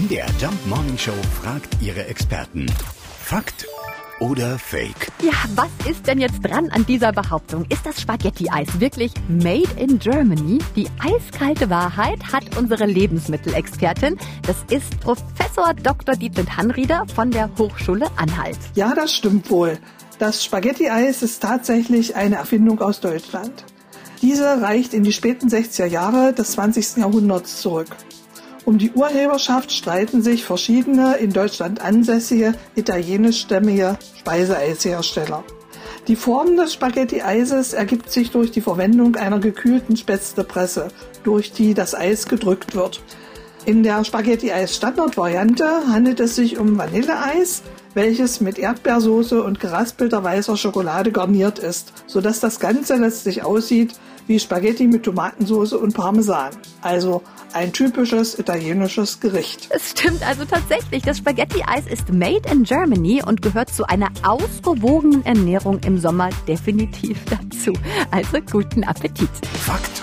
MDR Jump Morning Show fragt ihre Experten. Fakt oder Fake? Ja, was ist denn jetzt dran an dieser Behauptung? Ist das Spaghetti-Eis wirklich made in Germany? Die eiskalte Wahrheit hat unsere Lebensmittelexpertin. Das ist Professor Dr. Dietrich Hanrieder von der Hochschule Anhalt. Ja, das stimmt wohl. Das Spaghetti-Eis ist tatsächlich eine Erfindung aus Deutschland. Diese reicht in die späten 60er Jahre des 20. Jahrhunderts zurück. Um die Urheberschaft streiten sich verschiedene in Deutschland ansässige italienischstämmige Speiseeishersteller. Die Form des Spaghetti-Eises ergibt sich durch die Verwendung einer gekühlten Spätzlepresse, durch die das Eis gedrückt wird. In der Spaghetti-Eis-Standardvariante handelt es sich um Vanilleeis, welches mit Erdbeersoße und geraspelter weißer Schokolade garniert ist, sodass das Ganze letztlich aussieht wie Spaghetti mit Tomatensauce und Parmesan. Also ein typisches italienisches Gericht. Es stimmt also tatsächlich, das Spaghetti-Eis ist made in Germany und gehört zu einer ausgewogenen Ernährung im Sommer definitiv dazu. Also guten Appetit. Fakt